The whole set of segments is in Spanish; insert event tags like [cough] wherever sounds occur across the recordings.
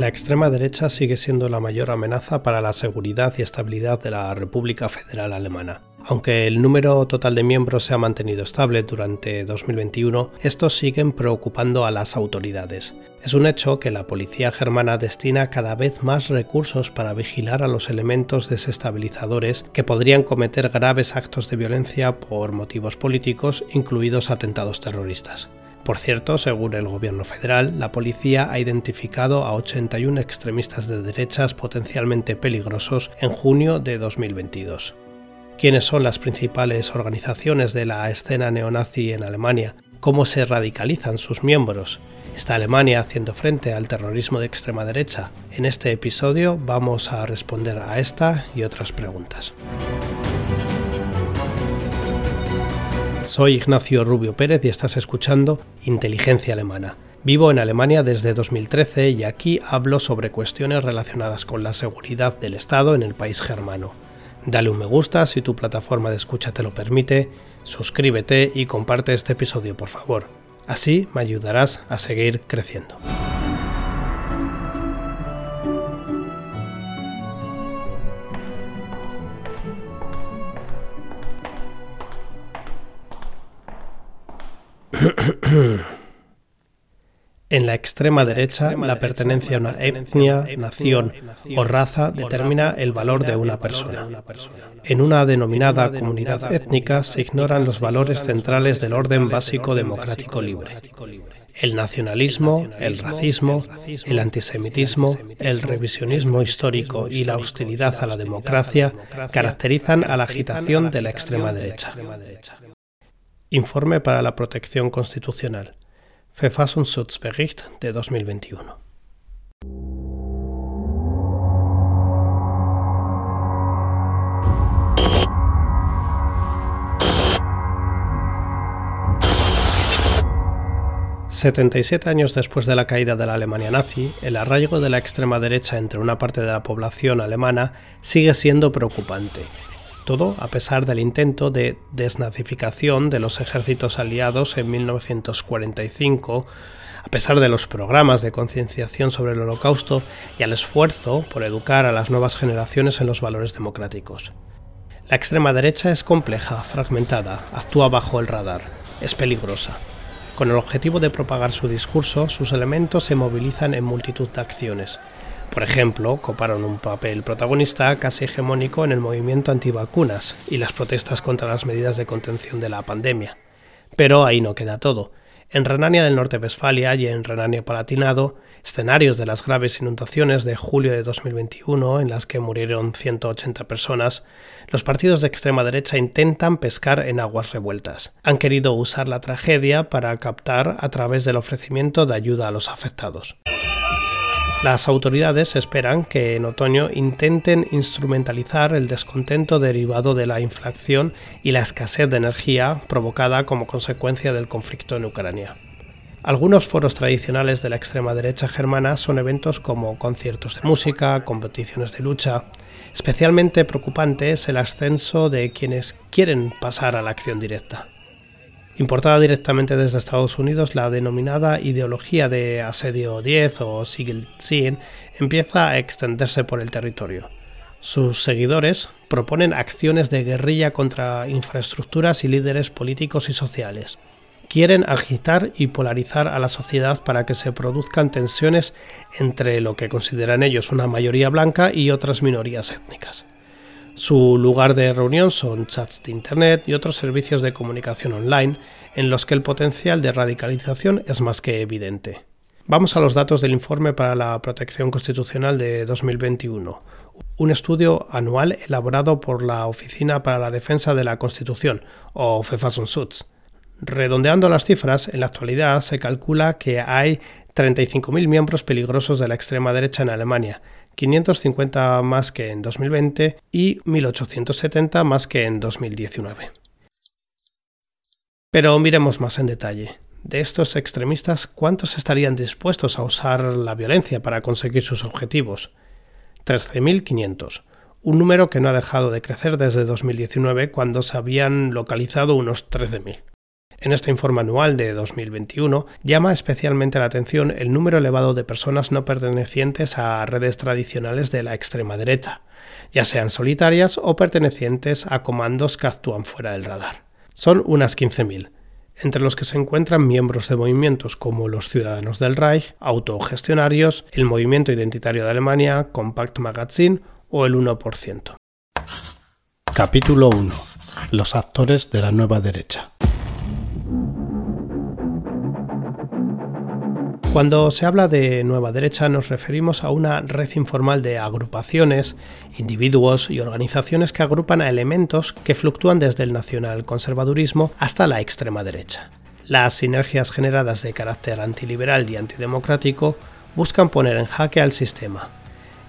La extrema derecha sigue siendo la mayor amenaza para la seguridad y estabilidad de la República Federal Alemana. Aunque el número total de miembros se ha mantenido estable durante 2021, estos siguen preocupando a las autoridades. Es un hecho que la policía germana destina cada vez más recursos para vigilar a los elementos desestabilizadores que podrían cometer graves actos de violencia por motivos políticos, incluidos atentados terroristas. Por cierto, según el gobierno federal, la policía ha identificado a 81 extremistas de derechas potencialmente peligrosos en junio de 2022. ¿Quiénes son las principales organizaciones de la escena neonazi en Alemania? ¿Cómo se radicalizan sus miembros? ¿Está Alemania haciendo frente al terrorismo de extrema derecha? En este episodio vamos a responder a esta y otras preguntas. Soy Ignacio Rubio Pérez y estás escuchando Inteligencia Alemana. Vivo en Alemania desde 2013 y aquí hablo sobre cuestiones relacionadas con la seguridad del Estado en el país germano. Dale un me gusta si tu plataforma de escucha te lo permite, suscríbete y comparte este episodio por favor. Así me ayudarás a seguir creciendo. [coughs] En la extrema derecha, la pertenencia a una etnia, nación o raza determina el valor de una persona. En una denominada comunidad étnica se ignoran los valores centrales del orden básico democrático libre. El nacionalismo, el racismo, el antisemitismo, el revisionismo histórico y la hostilidad a la democracia caracterizan a la agitación de la extrema derecha. Informe para la Protección Constitucional. Verfassungsschutzbericht de 2021. «77 años después de la caída de la Alemania nazi, el arraigo de la extrema derecha entre una parte de la población alemana sigue siendo preocupante, a pesar del intento de desnazificación de los ejércitos aliados en 1945, a pesar de los programas de concienciación sobre el holocausto y al esfuerzo por educar a las nuevas generaciones en los valores democráticos. La extrema derecha es compleja, fragmentada, actúa bajo el radar, es peligrosa. Con el objetivo de propagar su discurso, sus elementos se movilizan en multitud de acciones, por ejemplo, coparon un papel protagonista casi hegemónico en el movimiento antivacunas y las protestas contra las medidas de contención de la pandemia. Pero ahí no queda todo. En Renania del Norte-Westfalia y en Renania-Palatinado, escenarios de las graves inundaciones de julio de 2021 en las que murieron 180 personas, los partidos de extrema derecha intentan pescar en aguas revueltas. Han querido usar la tragedia para captar a través del ofrecimiento de ayuda a los afectados. Las autoridades esperan que en otoño intenten instrumentalizar el descontento derivado de la inflación y la escasez de energía provocada como consecuencia del conflicto en Ucrania. Algunos foros tradicionales de la extrema derecha germana son eventos como conciertos de música, competiciones de lucha. Especialmente preocupante es el ascenso de quienes quieren pasar a la acción directa. Importada directamente desde Estados Unidos, la denominada ideología de asedio 10 o Sigil-10 empieza a extenderse por el territorio. Sus seguidores proponen acciones de guerrilla contra infraestructuras y líderes políticos y sociales. Quieren agitar y polarizar a la sociedad para que se produzcan tensiones entre lo que consideran ellos una mayoría blanca y otras minorías étnicas. Su lugar de reunión son chats de Internet y otros servicios de comunicación online en los que el potencial de radicalización es más que evidente. Vamos a los datos del informe para la protección constitucional de 2021, un estudio anual elaborado por la Oficina para la Defensa de la Constitución, o Verfassungsschutz. Redondeando las cifras, en la actualidad se calcula que hay 35.000 miembros peligrosos de la extrema derecha en Alemania, 550 más que en 2020 y 1.870 más que en 2019. Pero miremos más en detalle. De estos extremistas, ¿cuántos estarían dispuestos a usar la violencia para conseguir sus objetivos? 13.500, un número que no ha dejado de crecer desde 2019 cuando se habían localizado unos 13.000. En este informe anual de 2021 llama especialmente la atención el número elevado de personas no pertenecientes a redes tradicionales de la extrema derecha, ya sean solitarias o pertenecientes a comandos que actúan fuera del radar. Son unas 15.000, entre los que se encuentran miembros de movimientos como los Ciudadanos del Reich, autogestionarios, el Movimiento Identitario de Alemania, Compact Magazine o el 1%. Capítulo 1. Los actores de la nueva derecha. Cuando se habla de nueva derecha nos referimos a una red informal de agrupaciones, individuos y organizaciones que agrupan a elementos que fluctúan desde el nacional conservadurismo hasta la extrema derecha. Las sinergias generadas de carácter antiliberal y antidemocrático buscan poner en jaque al sistema,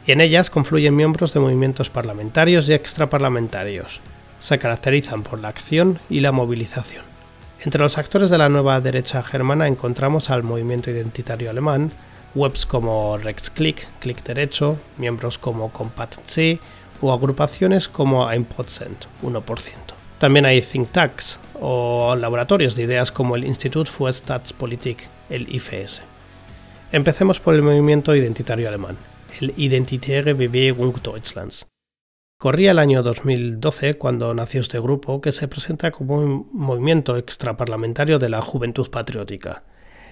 y en ellas confluyen miembros de movimientos parlamentarios y extraparlamentarios. Se caracterizan por la acción y la movilización. Entre los actores de la nueva derecha germana encontramos al movimiento identitario alemán, webs como RexClick, Click Derecho, miembros como Compact-C o agrupaciones como 1%, 1%. También hay think tanks o laboratorios de ideas como el Institut für Staatspolitik, el IFS. Empecemos por el movimiento identitario alemán, el Identitäre Bewegung Deutschlands. Corría el año 2012 cuando nació este grupo que se presenta como un movimiento extraparlamentario de la juventud patriótica.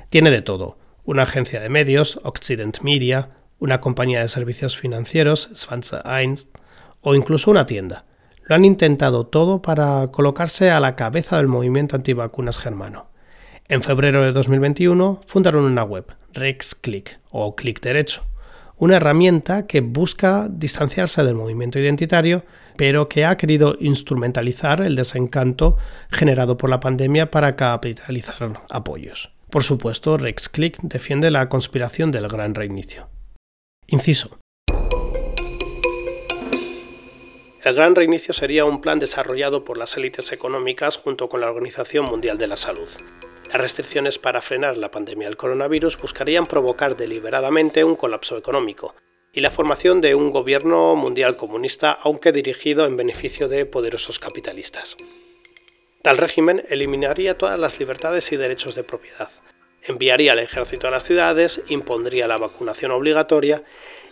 Tiene de todo, una agencia de medios, Occident Media, una compañía de servicios financieros, Svanza 1, o incluso una tienda. Lo han intentado todo para colocarse a la cabeza del movimiento antivacunas germano. En febrero de 2021 fundaron una web, RexClick o Click Derecho, una herramienta que busca distanciarse del movimiento identitario, pero que ha querido instrumentalizar el desencanto generado por la pandemia para capitalizar apoyos. Por supuesto, RexClick defiende la conspiración del gran reinicio. Inciso. El Gran Reinicio sería un plan desarrollado por las élites económicas junto con la Organización Mundial de la Salud. Las restricciones para frenar la pandemia del coronavirus buscarían provocar deliberadamente un colapso económico y la formación de un gobierno mundial comunista, aunque dirigido en beneficio de poderosos capitalistas. Tal régimen eliminaría todas las libertades y derechos de propiedad, enviaría al ejército a las ciudades, impondría la vacunación obligatoria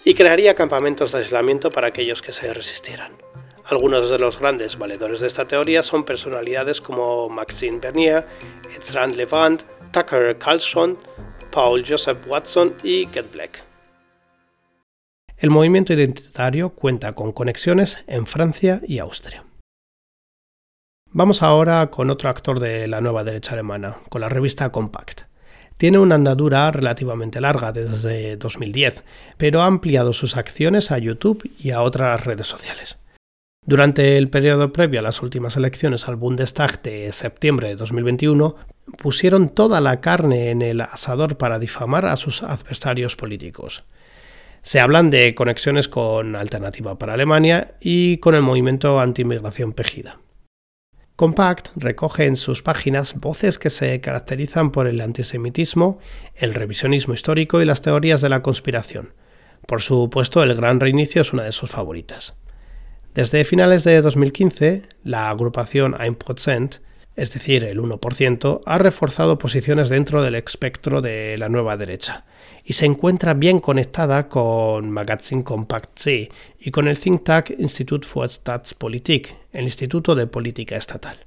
y crearía campamentos de aislamiento para aquellos que se resistieran. Algunos de los grandes valedores de esta teoría son personalidades como Maxime Bernier, Ezra Levant, Tucker Carlson, Paul Joseph Watson y Get Black. El movimiento identitario cuenta con conexiones en Francia y Austria. Vamos ahora con otro actor de la nueva derecha alemana, con la revista Compact. Tiene una andadura relativamente larga desde 2010, pero ha ampliado sus acciones a YouTube y a otras redes sociales. Durante el periodo previo a las últimas elecciones al Bundestag de septiembre de 2021, pusieron toda la carne en el asador para difamar a sus adversarios políticos. Se hablan de conexiones con Alternativa para Alemania y con el movimiento anti-inmigración Pejida. Compact recoge en sus páginas voces que se caracterizan por el antisemitismo, el revisionismo histórico y las teorías de la conspiración. Por supuesto, el Gran Reinicio es una de sus favoritas. Desde finales de 2015, la agrupación 1%, es decir, el 1%, ha reforzado posiciones dentro del espectro de la nueva derecha y se encuentra bien conectada con Magazine Compact C y con el think tank Institut für Staatspolitik, el Instituto de Política Estatal.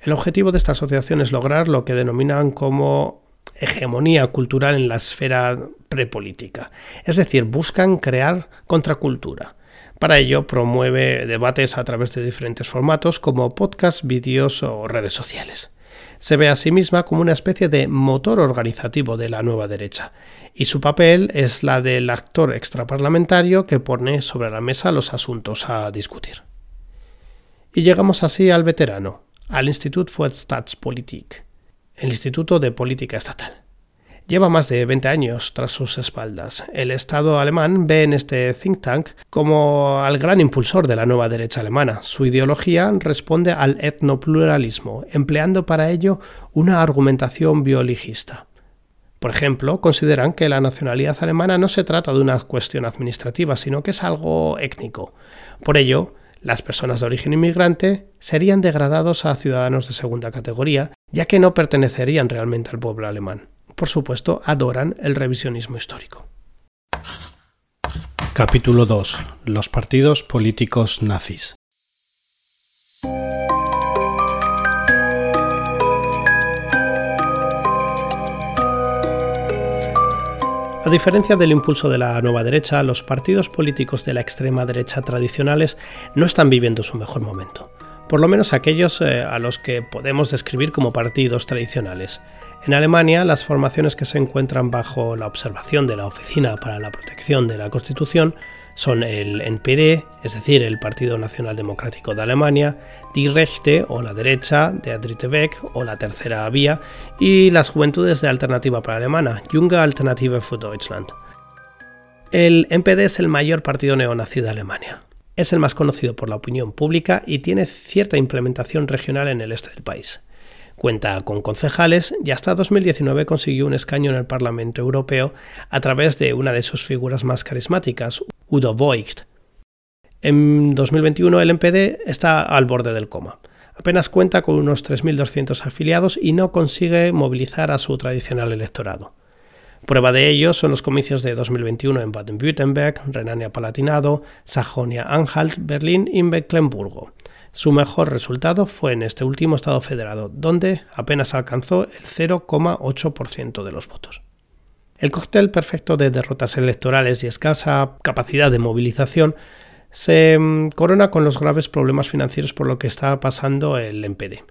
El objetivo de esta asociación es lograr lo que denominan como hegemonía cultural en la esfera prepolítica, es decir, buscan crear contracultura para ello promueve debates a través de diferentes formatos como podcasts, vídeos o redes sociales. Se ve a sí misma como una especie de motor organizativo de la nueva derecha, y su papel es la del actor extraparlamentario que pone sobre la mesa los asuntos a discutir. Y llegamos así al veterano, al Institut für Staatspolitik, el Instituto de Política Estatal lleva más de 20 años tras sus espaldas. El Estado alemán ve en este think tank como al gran impulsor de la nueva derecha alemana. Su ideología responde al etnopluralismo, empleando para ello una argumentación bioligista. Por ejemplo, consideran que la nacionalidad alemana no se trata de una cuestión administrativa, sino que es algo étnico. Por ello, Las personas de origen inmigrante serían degradados a ciudadanos de segunda categoría, ya que no pertenecerían realmente al pueblo alemán. Por supuesto, adoran el revisionismo histórico. Capítulo 2. Los partidos políticos nazis. A diferencia del impulso de la nueva derecha, los partidos políticos de la extrema derecha tradicionales no están viviendo su mejor momento, por lo menos aquellos eh, a los que podemos describir como partidos tradicionales. En Alemania, las formaciones que se encuentran bajo la observación de la Oficina para la Protección de la Constitución son el NPD, es decir, el Partido Nacional Democrático de Alemania, Die Rechte o la derecha de Adrite Weg o la Tercera Vía y las Juventudes de Alternativa para Alemana, Junge Alternative für Deutschland. El NPD es el mayor partido neonazi de Alemania. Es el más conocido por la opinión pública y tiene cierta implementación regional en el este del país. Cuenta con concejales y hasta 2019 consiguió un escaño en el Parlamento Europeo a través de una de sus figuras más carismáticas, Udo Voigt. En 2021 el NPD está al borde del coma. Apenas cuenta con unos 3.200 afiliados y no consigue movilizar a su tradicional electorado. Prueba de ello son los comicios de 2021 en Baden-Württemberg, Renania-Palatinado, Sajonia-Anhalt, Berlín y Mecklenburgo. Su mejor resultado fue en este último Estado federado, donde apenas alcanzó el 0,8% de los votos. El cóctel perfecto de derrotas electorales y escasa capacidad de movilización se mm, corona con los graves problemas financieros por lo que está pasando el NPD.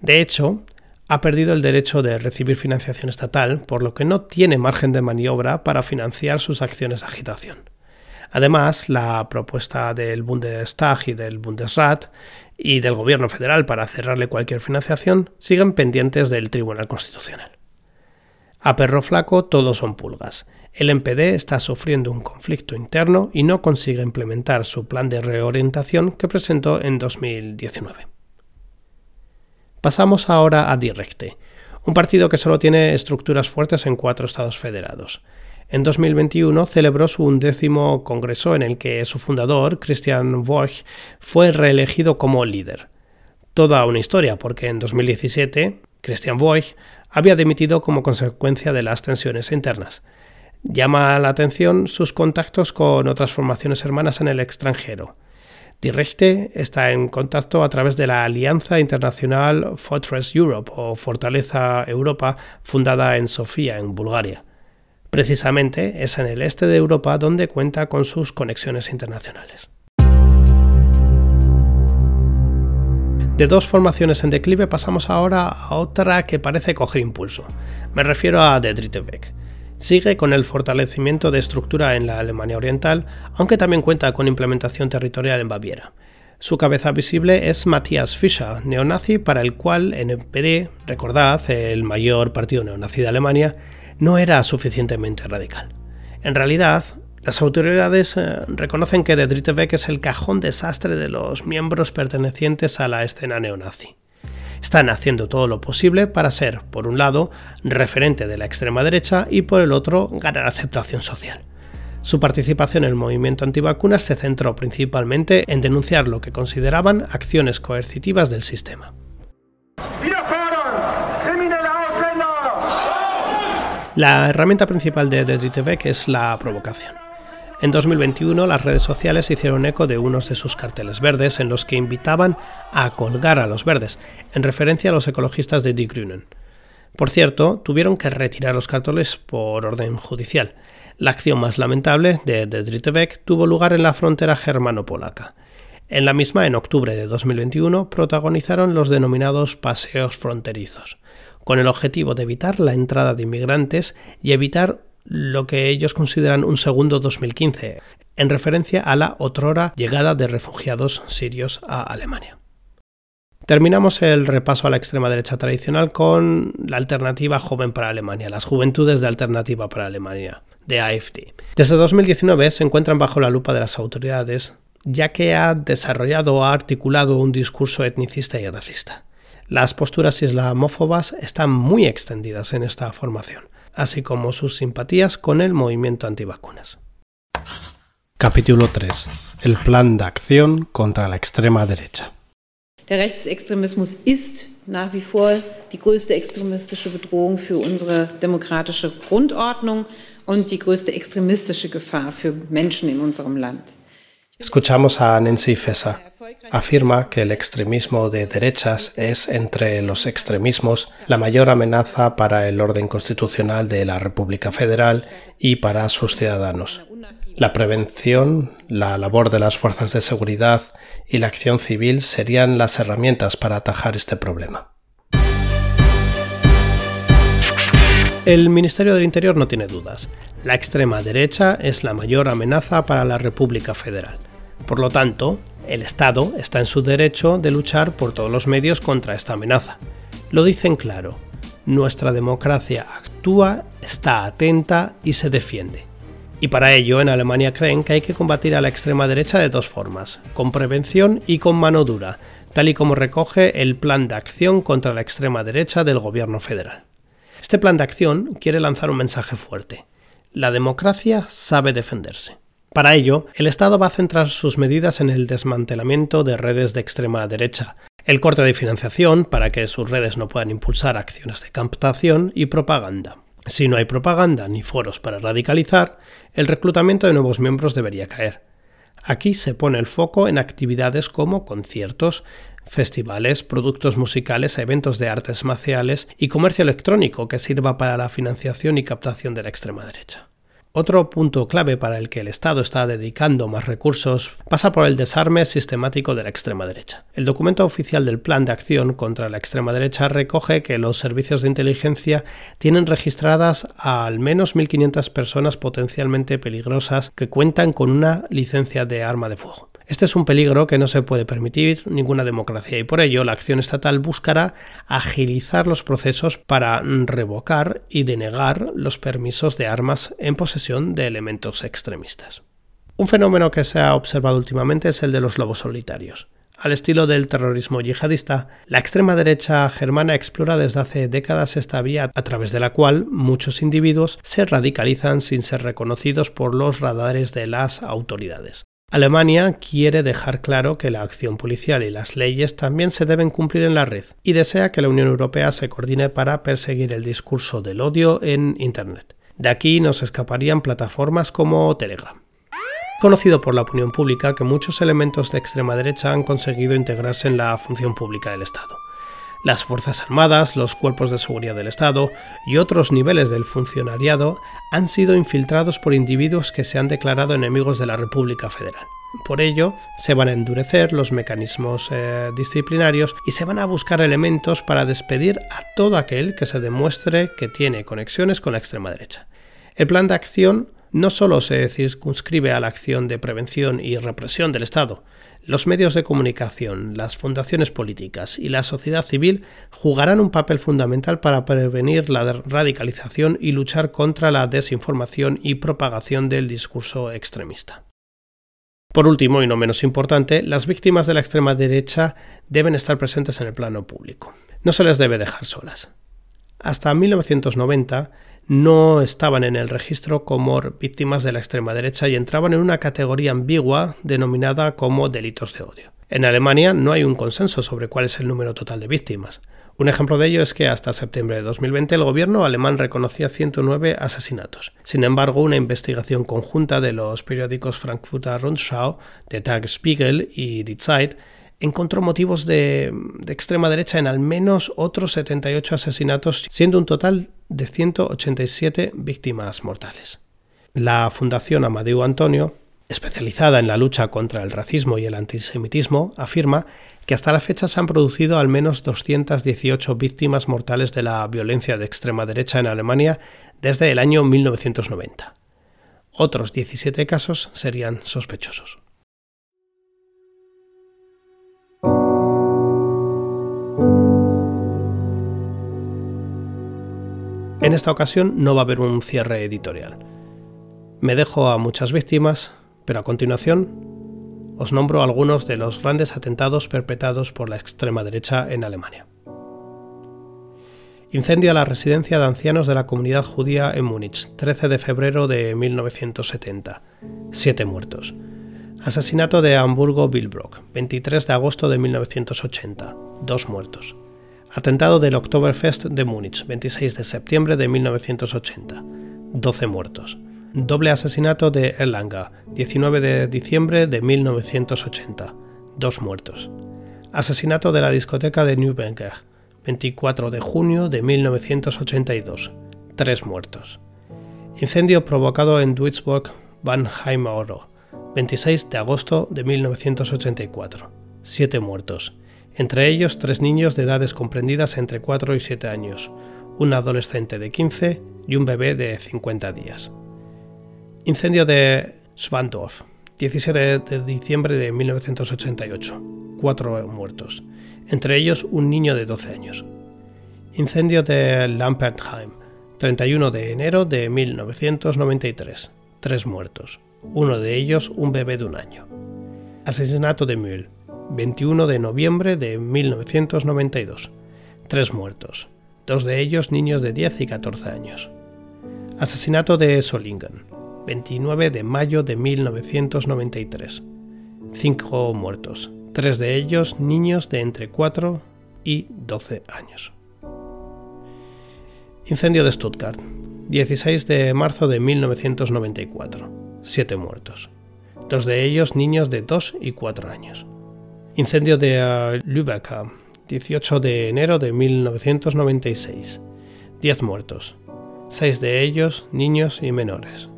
De hecho, ha perdido el derecho de recibir financiación estatal, por lo que no tiene margen de maniobra para financiar sus acciones de agitación. Además, la propuesta del Bundestag y del Bundesrat y del Gobierno federal para cerrarle cualquier financiación siguen pendientes del Tribunal Constitucional. A perro flaco todos son pulgas. El MPD está sufriendo un conflicto interno y no consigue implementar su plan de reorientación que presentó en 2019. Pasamos ahora a Directe, un partido que solo tiene estructuras fuertes en cuatro estados federados. En 2021 celebró su undécimo congreso en el que su fundador, Christian Borch, fue reelegido como líder. Toda una historia, porque en 2017 Christian Borch había dimitido como consecuencia de las tensiones internas. Llama la atención sus contactos con otras formaciones hermanas en el extranjero. Directe está en contacto a través de la Alianza Internacional Fortress Europe o Fortaleza Europa, fundada en Sofía, en Bulgaria. Precisamente es en el este de Europa donde cuenta con sus conexiones internacionales. De dos formaciones en declive pasamos ahora a otra que parece coger impulso. Me refiero a The Beck. Sigue con el fortalecimiento de estructura en la Alemania Oriental, aunque también cuenta con implementación territorial en Baviera. Su cabeza visible es Matthias Fischer, neonazi para el cual NPD, recordad, el mayor partido neonazi de Alemania, no era suficientemente radical. En realidad, las autoridades eh, reconocen que de Beck es el cajón desastre de los miembros pertenecientes a la escena neonazi. Están haciendo todo lo posible para ser, por un lado, referente de la extrema derecha y por el otro, ganar aceptación social. Su participación en el movimiento antivacunas se centró principalmente en denunciar lo que consideraban acciones coercitivas del sistema. La herramienta principal de Beck es la provocación. En 2021 las redes sociales hicieron eco de unos de sus carteles verdes en los que invitaban a colgar a los verdes, en referencia a los ecologistas de Die Grünen. Por cierto, tuvieron que retirar los carteles por orden judicial. La acción más lamentable de Beck tuvo lugar en la frontera germano-polaca. En la misma, en octubre de 2021, protagonizaron los denominados paseos fronterizos, con el objetivo de evitar la entrada de inmigrantes y evitar lo que ellos consideran un segundo 2015, en referencia a la otrora llegada de refugiados sirios a Alemania. Terminamos el repaso a la extrema derecha tradicional con la alternativa joven para Alemania, las juventudes de alternativa para Alemania, de AFD. Desde 2019 se encuentran bajo la lupa de las autoridades, ya que ha desarrollado o ha articulado un discurso etnicista y racista. Las posturas islamófobas están muy extendidas en esta formación así como sus simpatías con el movimiento antivacunas. Capítulo 3. El plan de acción contra la extrema derecha. Der Rechtsextremismus ist nach wie vor die größte extremistische Bedrohung für unsere demokratische Grundordnung und die größte extremistische Gefahr für Menschen in unserem Land. Escuchamos a Nancy Fesa. Afirma que el extremismo de derechas es, entre los extremismos, la mayor amenaza para el orden constitucional de la República Federal y para sus ciudadanos. La prevención, la labor de las fuerzas de seguridad y la acción civil serían las herramientas para atajar este problema. El Ministerio del Interior no tiene dudas. La extrema derecha es la mayor amenaza para la República Federal. Por lo tanto, el Estado está en su derecho de luchar por todos los medios contra esta amenaza. Lo dicen claro. Nuestra democracia actúa, está atenta y se defiende. Y para ello en Alemania creen que hay que combatir a la extrema derecha de dos formas, con prevención y con mano dura, tal y como recoge el Plan de Acción contra la Extrema Derecha del Gobierno federal. Este plan de acción quiere lanzar un mensaje fuerte. La democracia sabe defenderse. Para ello, el Estado va a centrar sus medidas en el desmantelamiento de redes de extrema derecha, el corte de financiación para que sus redes no puedan impulsar acciones de captación y propaganda. Si no hay propaganda ni foros para radicalizar, el reclutamiento de nuevos miembros debería caer. Aquí se pone el foco en actividades como conciertos, festivales, productos musicales, eventos de artes marciales y comercio electrónico que sirva para la financiación y captación de la extrema derecha. Otro punto clave para el que el Estado está dedicando más recursos pasa por el desarme sistemático de la extrema derecha. El documento oficial del Plan de Acción contra la extrema derecha recoge que los servicios de inteligencia tienen registradas a al menos 1.500 personas potencialmente peligrosas que cuentan con una licencia de arma de fuego. Este es un peligro que no se puede permitir ninguna democracia y por ello la acción estatal buscará agilizar los procesos para revocar y denegar los permisos de armas en posesión de elementos extremistas. Un fenómeno que se ha observado últimamente es el de los lobos solitarios. Al estilo del terrorismo yihadista, la extrema derecha germana explora desde hace décadas esta vía a través de la cual muchos individuos se radicalizan sin ser reconocidos por los radares de las autoridades. Alemania quiere dejar claro que la acción policial y las leyes también se deben cumplir en la red y desea que la Unión Europea se coordine para perseguir el discurso del odio en Internet. De aquí nos escaparían plataformas como Telegram. Conocido por la opinión pública que muchos elementos de extrema derecha han conseguido integrarse en la función pública del Estado. Las Fuerzas Armadas, los cuerpos de seguridad del Estado y otros niveles del funcionariado han sido infiltrados por individuos que se han declarado enemigos de la República Federal. Por ello, se van a endurecer los mecanismos eh, disciplinarios y se van a buscar elementos para despedir a todo aquel que se demuestre que tiene conexiones con la extrema derecha. El plan de acción no solo se circunscribe a la acción de prevención y represión del Estado, los medios de comunicación, las fundaciones políticas y la sociedad civil jugarán un papel fundamental para prevenir la radicalización y luchar contra la desinformación y propagación del discurso extremista. Por último, y no menos importante, las víctimas de la extrema derecha deben estar presentes en el plano público. No se les debe dejar solas. Hasta 1990, no estaban en el registro como víctimas de la extrema derecha y entraban en una categoría ambigua denominada como delitos de odio. En Alemania no hay un consenso sobre cuál es el número total de víctimas. Un ejemplo de ello es que hasta septiembre de 2020 el gobierno alemán reconocía 109 asesinatos. Sin embargo, una investigación conjunta de los periódicos Frankfurter Rundschau, de Tagesspiegel y Die Zeit encontró motivos de, extrema derecha en al menos otros 78 asesinatos, siendo un total de 187 víctimas mortales. La Fundación Amadeu Antonio, especializada en la lucha contra el racismo y el antisemitismo, afirma que hasta la fecha se han producido al menos 218 víctimas mortales de la violencia de extrema derecha en Alemania desde el año 1990. Otros 17 casos serían sospechosos. En esta ocasión no va a haber un cierre editorial. Me dejo a muchas víctimas, pero a continuación os nombro algunos de los grandes atentados perpetrados por la extrema derecha en Alemania. Incendio a la residencia de ancianos de la comunidad judía en Múnich, 13 de febrero de 1970. Siete muertos. Asesinato de Hamburgo Billbrook, 23 de agosto de 1980. Dos muertos. Atentado del Oktoberfest de Múnich, 26 de septiembre de 1980. 12 muertos. Doble asesinato de Erlanga, 19 de diciembre de 1980. Dos muertos. Asesinato de la discoteca de Nürnberg, 24 de junio de 1982. Tres muertos. Incendio provocado en Duisburg, Oro, 26 de agosto de 1984. Siete muertos. Entre ellos tres niños de edades comprendidas entre 4 y 7 años, un adolescente de 15 y un bebé de 50 días. Incendio de Schwandorf, 17 de diciembre de 1988. Cuatro muertos entre ellos un niño de 12 años. Incendio de Lampertheim, 31 de enero de 1993. Tres muertos, uno de ellos un bebé de un año. Asesinato de Mühl, 21 de noviembre de 1992. Tres muertos, dos de ellos niños de 10 y 14 años. Asesinato de Solingen, 29 de mayo de 1993. Cinco muertos, tres de ellos niños de entre 4 y 12 años. Incendio de Stuttgart, 16 de marzo de 1994, siete muertos, dos de ellos niños de 2 y 4 años. Incendio de Lübeck, 18 de enero de 1996, 10 muertos, seis de ellos niños y menores.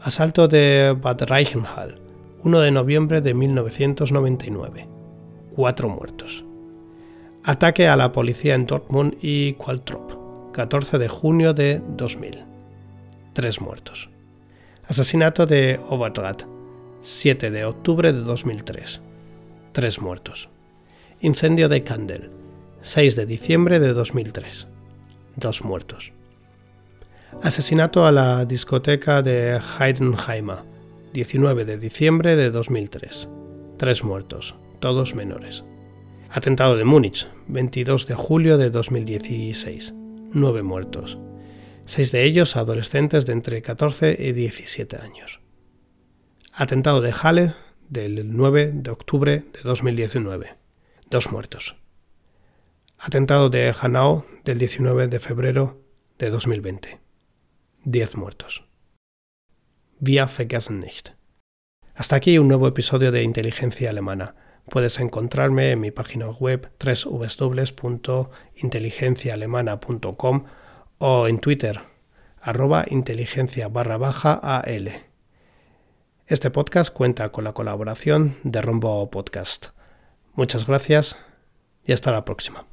Asalto de Bad Reichenhall, 1 de noviembre de 1999. Cuatro muertos. Ataque a la policía en Dortmund y Qualtrop, 14 de junio de 2000. Tres muertos. Asesinato de Oberrat, 7 de octubre de 2003. Tres muertos. Incendio de Kandel, 6 de diciembre de 2003. Dos muertos. Asesinato a la discoteca de Heidenheimer, 19 de diciembre de 2003. Tres muertos, todos menores. Atentado de Múnich, 22 de julio de 2016. Nueve muertos. Seis de ellos adolescentes de entre 14 y 17 años. Atentado de Halle, del 9 de octubre de 2019. Dos muertos. Atentado de Hanau, del 19 de febrero de 2020. Diez muertos. Wir vergessen nicht. Hasta aquí un nuevo episodio de Inteligencia Alemana. Puedes encontrarme en mi página web www.inteligenciaalemana.com o en Twitter arroba inteligencia barra baja AL. Este podcast cuenta con la colaboración de Rombo Podcast. Muchas gracias y hasta la próxima.